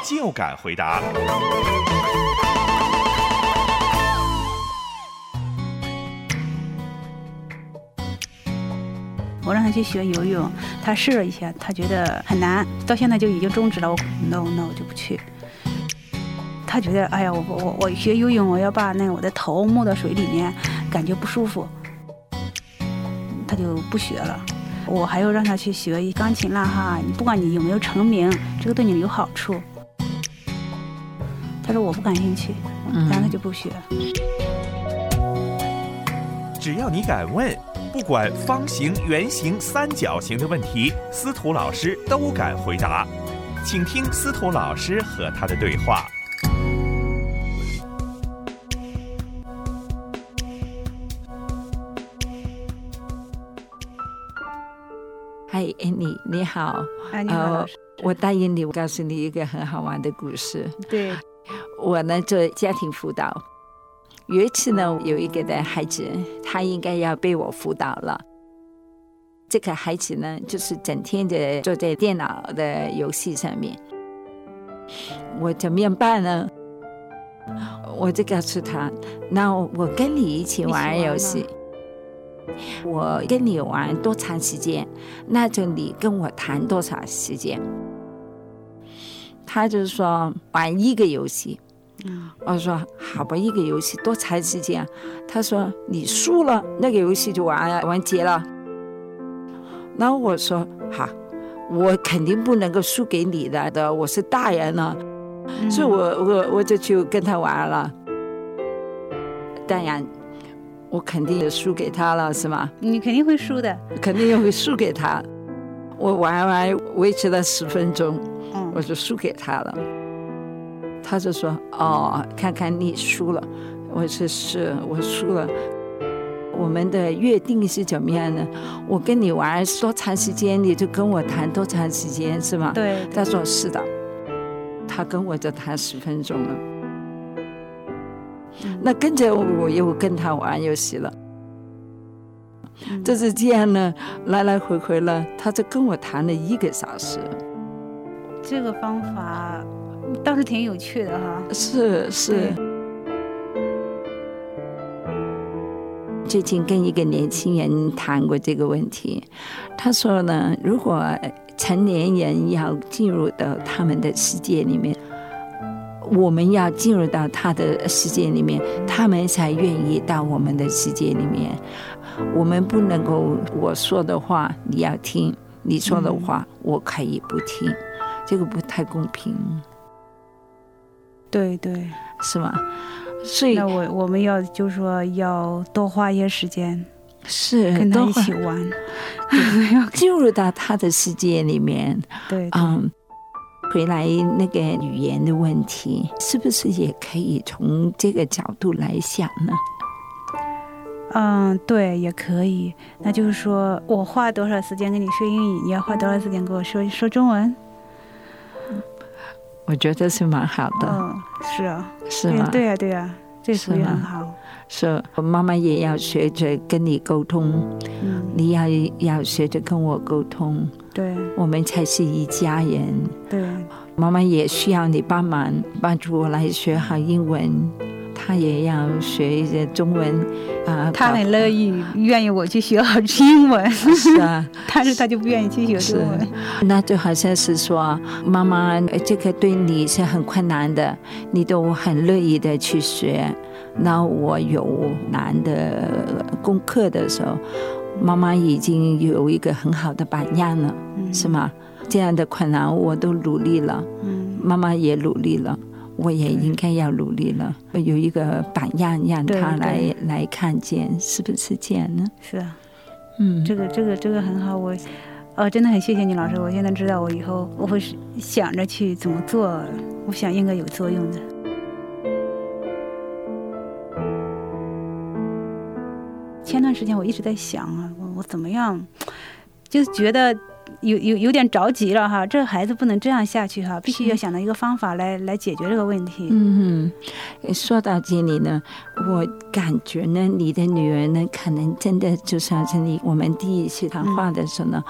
就敢回答。我让他去学游泳，他试了一下，他觉得很难，到现在就已经终止了。我 no no 就不去。他觉得哎呀，我我我学游泳，我要把那个我的头没到水里面，感觉不舒服，他就不学了。我还要让他去学钢琴啦哈，不管你有没有成名，这个对你有好处。他说我不感兴趣，然后他就不学。只要你敢问，不管方形、圆形、三角形的问题，司徒老师都敢回答。请听司徒老师和他的对话。嗨，Annie，你好。哎，你好，老师。我答应你，我告诉你一个很好玩的故事。对，我呢做家庭辅导，有一次呢，有一个的孩子，他应该要被我辅导了。这个孩子呢，就是整天的坐在电脑的游戏上面。我怎么样办呢？我就告诉他，那我跟你一起玩游戏。我跟你玩多长时间，那就你跟我谈多少时间。他就说玩一个游戏，我说好吧，一个游戏多长时间？他说你输了，那个游戏就完完结了。然后我说好，我肯定不能够输给你的的，我是大人了，所以我我我就去跟他玩了。当然。我肯定也输给他了，是吗？你肯定会输的，肯定也会输给他。我玩玩维持了十分钟，我就输给他了。他就说：“哦，看看你输了。”我说：“是，我输了。”我们的约定是怎么样呢？我跟你玩多长时间，你就跟我谈多长时间，是吗？对。他说：“是的。”他跟我就谈十分钟了。那跟着我又跟他玩游戏了，就是这样呢，来来回回了，他就跟我谈了一个小时。这个方法倒是挺有趣的哈。是是。最近跟一个年轻人谈过这个问题，他说呢，如果成年人要进入到他们的世界里面。我们要进入到他的世界里面，他们才愿意到我们的世界里面。我们不能够我说的话你要听，你说的话我可以不听，这个不太公平。对对，是吗？所以那我我们要就是说要多花一些时间，是跟他一起玩，进入到他的世界里面。对，嗯。回来那个语言的问题，是不是也可以从这个角度来想呢？嗯，对，也可以。那就是说我花多少时间跟你说英语，你要花多少时间跟我说说中文？我觉得是蛮好的。嗯，是啊，是吗？对呀，对呀，这属于很好。是，我妈妈也要学着跟你沟通，你要要学着跟我沟通，对，我们才是一家人。对，妈妈也需要你帮忙，帮助我来学好英文，他也要学一些中文啊。他很乐意，愿意我去学好英文，是啊，但是他就不愿意去学中文。那就好像是说，妈妈这个对你是很困难的，你都很乐意的去学。那我有难的功课的时候，妈妈已经有一个很好的榜样了，是吗？这样的困难我都努力了，妈妈也努力了，我也应该要努力了，有一个榜样让他来来看见，是不是这样呢？是啊，嗯，这个这个这个很好，我哦，真的很谢谢你老师，我现在知道我以后我会想着去怎么做，我想应该有作用的。前段时间我一直在想啊，我我怎么样，就觉得有有有点着急了哈，这个孩子不能这样下去哈，必须要想到一个方法来来解决这个问题。嗯哼，说到这里呢，我感觉呢，你的女儿呢，可能真的就像是你我们第一次谈话的时候呢，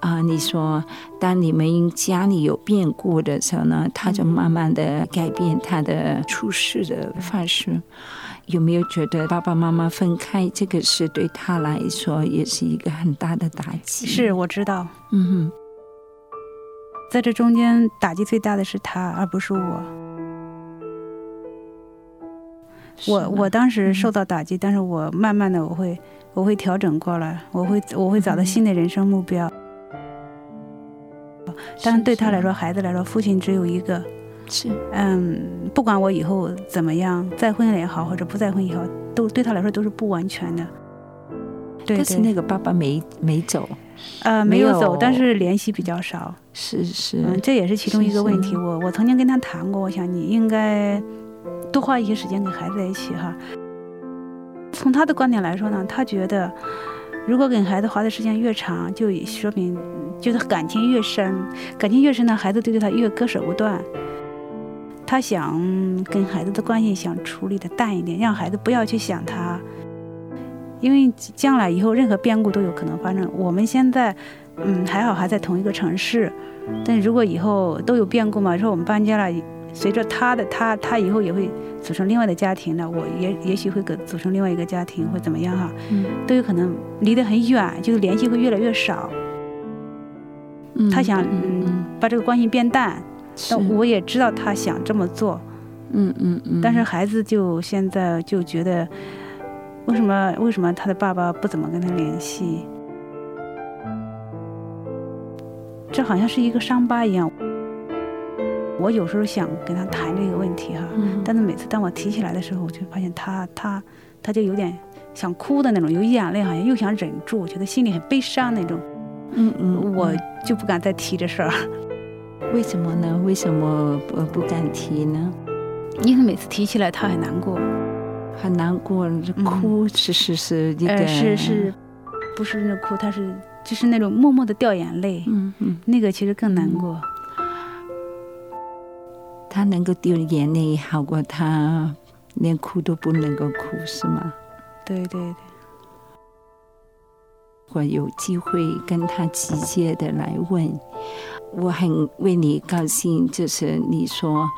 啊、你说当你们家里有变故的时候呢，她就慢慢的改变她的处事的方式。有没有觉得爸爸妈妈分开这个事对他来说也是一个很大的打击？是，我知道，嗯哼，在这中间打击最大的是他，而不是我。我是我当时受到打击，但是我慢慢的我会我会调整过来，我会我会找到新的人生目标。但是对他来说，孩子来说，父亲只有一个。是嗯，不管我以后怎么样，再婚了也好，或者不再婚也好，都对他来说都是不完全的。对但是对，那个爸爸没没走，呃，没没有走，有但是联系比较少。是是，嗯，这也是其中一个问题。是我我曾经跟他谈过，我想你应该多花一些时间跟孩子在一起哈。从他的观点来说呢，他觉得如果跟孩子花的时间越长，就说明就是感情越深，感情越深呢，孩子对他越割舍不断。他想跟孩子的关系想处理的淡一点，让孩子不要去想他，因为将来以后任何变故都有可能发生。我们现在，嗯，还好还在同一个城市，但如果以后都有变故嘛，说我们搬家了，随着他的他他以后也会组成另外的家庭了，我也也许会跟组成另外一个家庭或怎么样哈，嗯都有可能离得很远，就是联系会越来越少。嗯他想嗯嗯把这个关系变淡，是但我也知道他想这么做，嗯嗯嗯，但是孩子就现在就觉得，为什么为什么他的爸爸不怎么跟他联系？这好像是一个伤疤一样。我有时候想跟他谈这个问题哈，嗯但是每次当我提起来的时候，我就发现他他他就有点想哭的那种，有眼泪，好像又想忍住，我觉得心里很悲伤那种，嗯嗯，我嗯就不敢再提这事儿。为什么呢？为什么不不敢提呢？因为每次提起来他很难过，很难过，哭是是是一个呃，是是，不是那哭，他是就是那种默默的掉眼泪，嗯嗯，那个其实更难过。他能够掉眼泪，好过他连哭都不能够哭，是吗？对对对，我有机会跟他直接的来问，我很为你高兴。就是你说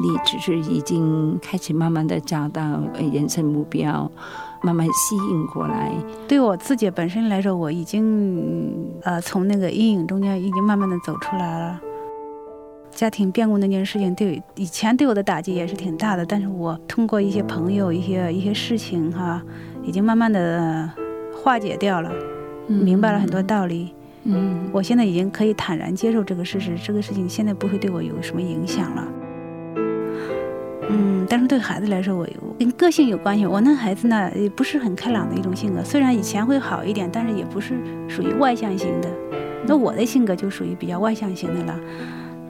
你只是已经开始慢慢的找到人生目标，慢慢吸引过来。对我自己本身来说，我已经呃从那个阴影中间已经慢慢的走出来了。家庭变故那件事情对以前对我的打击也是挺大的，但是我通过一些朋友、一些一些事情哈，已经慢慢的化解掉了，明白了很多道理。嗯，我现在已经可以坦然接受这个事实，这个事情现在不会对我有什么影响了。嗯，但是对孩子来说，我我跟个性有关系。我那孩子呢，也不是很开朗的一种性格，虽然以前会好一点，但是也不是属于外向型的。那我的性格就属于比较外向型的了。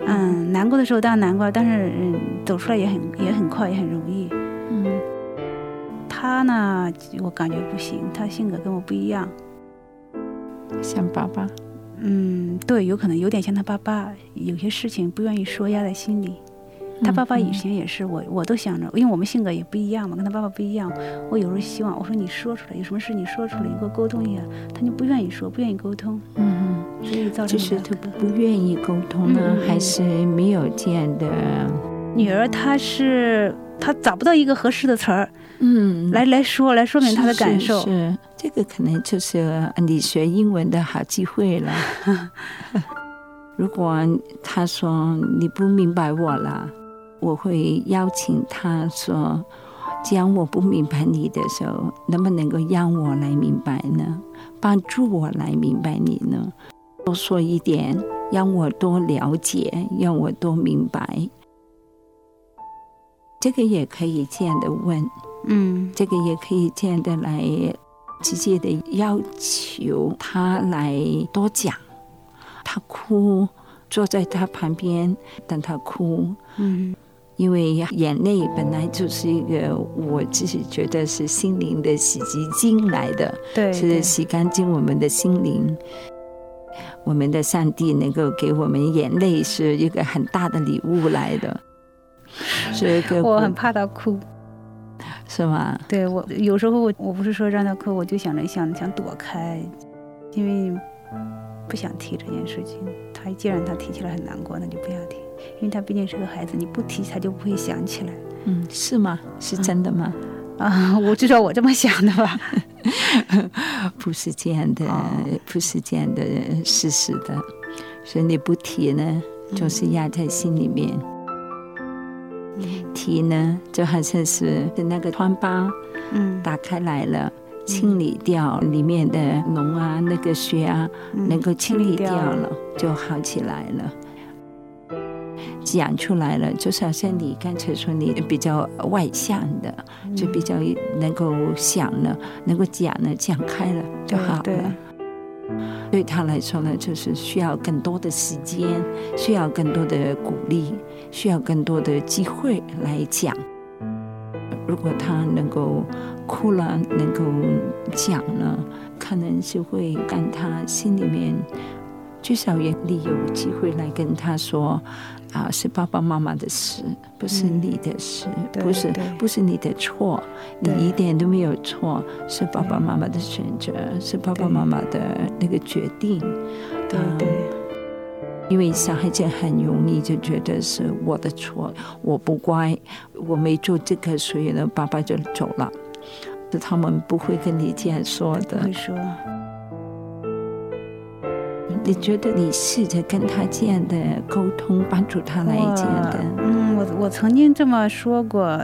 嗯，难过的时候当然难过，但是嗯，走出来也很也很快，也很容易。嗯他呢，我感觉不行，他性格跟我不一样。像爸爸，嗯，对，有可能有点像他爸爸，有些事情不愿意说，压在心里。他爸爸以前也是，我我都想着，因为我们性格也不一样嘛，跟他爸爸不一样。我有时候希望，我说你说出来，有什么事你说出来，你给我沟通一下。他就不愿意说，不愿意沟通，嗯所以造成，就是他不愿意沟通呢，嗯嗯嗯还是没有这样的，女儿，她是她找不到一个合适的词儿嗯，来来说，来说明她的感受。是是这个可能就是你学英文的好机会了。如果他说你不明白我了，我会邀请他说，既然我不明白你的时候，能不能够让我来明白呢？帮助我来明白你呢？多说一点，让我多了解，让我多明白。这个也可以这样的问。嗯这个也可以这样的来直接的要求他来多讲，他哭，坐在他旁边等他哭。嗯因为眼泪本来就是一个我自己觉得是心灵的洗涤精来的，对，是洗干净我们的心灵。我们的上帝能够给我们眼泪，是一个很大的礼物来的，是一个我很怕他哭。是吗？对我有时候我我不是说让他哭，我就想着想想躲开，因为不想提这件事情。他既然他提起来很难过，那就不要提，因为他毕竟是个孩子，你不提他就不会想起来。嗯，是吗？是真的吗？啊，我至少我这么想的吧。不是这样的，哦不是这样的事实的，所以你不提呢，总是压在心里面。提呢，就好像是那个疮疤嗯，打开来了，清理掉里面的脓啊，那个血啊，嗯。能够清理掉清理掉了，就好起来了。讲出来了，就是好像你刚才说你比较外向的，就比较能够想了，能够讲了，讲开了就好了。对他来说呢，就是需要更多的时间，需要更多的鼓励，需要更多的机会来讲。如果他能够哭了，能够讲了，可能是会让他心里面至少也你有机会来跟他说，啊，是爸爸妈妈的事，不是嗯你的事，对不是不是你的错，你一点都没有错，是爸爸妈妈的选择，是爸爸妈妈的那个决定。嗯对对因为小孩子很容易就觉得是我的错，我不乖，我没做这个，所以呢，爸爸就走了。是他们不会跟你这样说的会。说。你觉得你试着跟他这样的沟通，帮助他来这样的，嗯，我我曾经这么说过，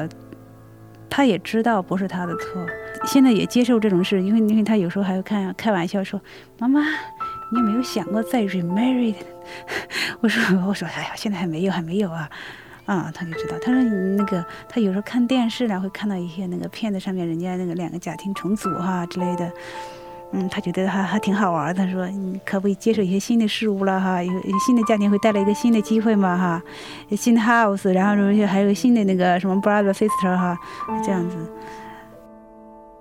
他也知道不是他的错，现在也接受这种事，因为因为他有时候还会开开玩笑说：“妈妈，你有没有想过再 remarried？” 我说我说哎呀，现在还没有还没有啊。啊，他就知道。他说你那个，他有时候看电视呢，会看到一些那个片子上面人家那个两个家庭重组哈之类的。嗯，他觉得还还挺好玩的。他说你可不可以接受一些新的事物了哈？有新的家庭会带来一个新的机会嘛哈？新的 house，然后就还有新的那个什么 brother sister 哈，这样子。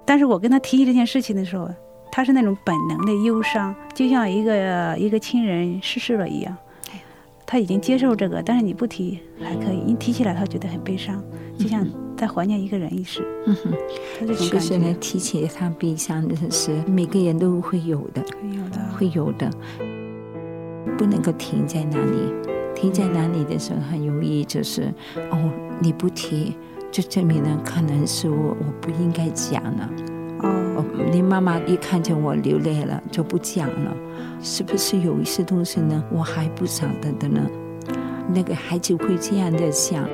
但是我跟他提起这件事情的时候，他是那种本能的忧伤，就像一个一个亲人逝世了一样。他已经接受这个，但是你不提还可以，你提起来他觉得很悲伤，就像在怀念一个人一世。嗯哼，他这种提起他悲伤的是每个人都会有的，有的会有的，不能够停在那里。停在那里的时候，很容易就是哦，你不提，就证明了可能是我我不应该讲了。哦，你妈妈一看见我流泪了，就不讲了，是不是有一些东西呢？我还不晓得的呢？那个孩子会这样的想，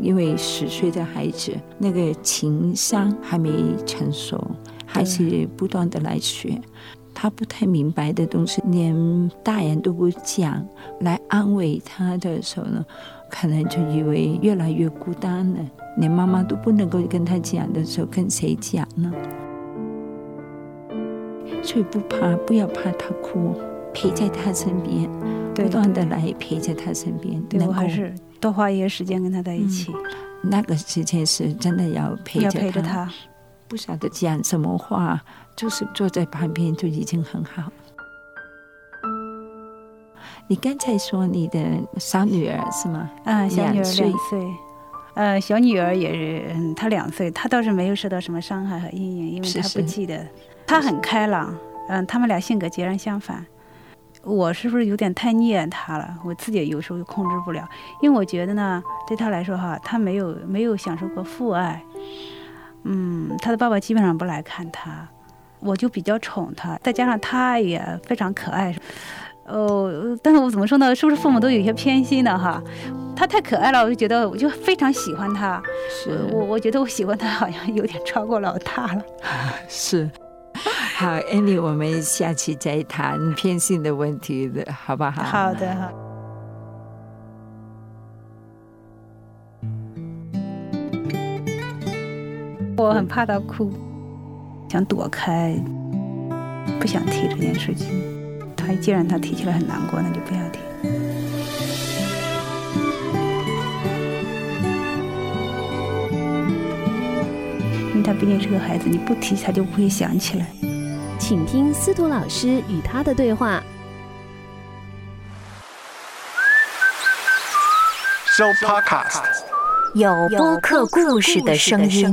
因为十岁的孩子那个情商还没成熟，还是不断的来学。他不太明白的东西，连大人都不讲来安慰他的时候呢，可能就以为越来越孤单了。连妈妈都不能够跟他讲的时候，跟谁讲呢？所以不怕，不要怕他哭，陪在他身边，对不断的来陪在他身边。对能还是多花一些时间跟他在一起，那个时间是真的要陪着要陪着他。不晓得讲什么话，就是坐在旁边就已经很好。你刚才说你的小女儿是吗？啊，小女儿两岁呃，小女儿也是，嗯，她两岁，她倒是没有受到什么伤害和阴影，因为她不记得，她很开朗，嗯，他们俩性格截然相反。我是不是有点太溺爱她了？我自己有时候又控制不了，因为我觉得呢，对她来说哈，她没有没有享受过父爱，嗯，她的爸爸基本上不来看她，我就比较宠他，再加上他也非常可爱，哦，但是我怎么说呢？是不是父母都有一些偏心的哈？他太可爱了，我就觉得我就非常喜欢他。是我我觉得我喜欢他好像有点超过老大了。是。好，Annie，我们下期再谈偏心的问题的，好不好？好的，好。我很怕他哭，想躲开，不想提这件事情。他既然他提起来很难过，那就不要提。因为他毕竟是个孩子，你不提他就不会想起来。请听司徒老师与他的对话。收 Podcast，有播客故事的声音。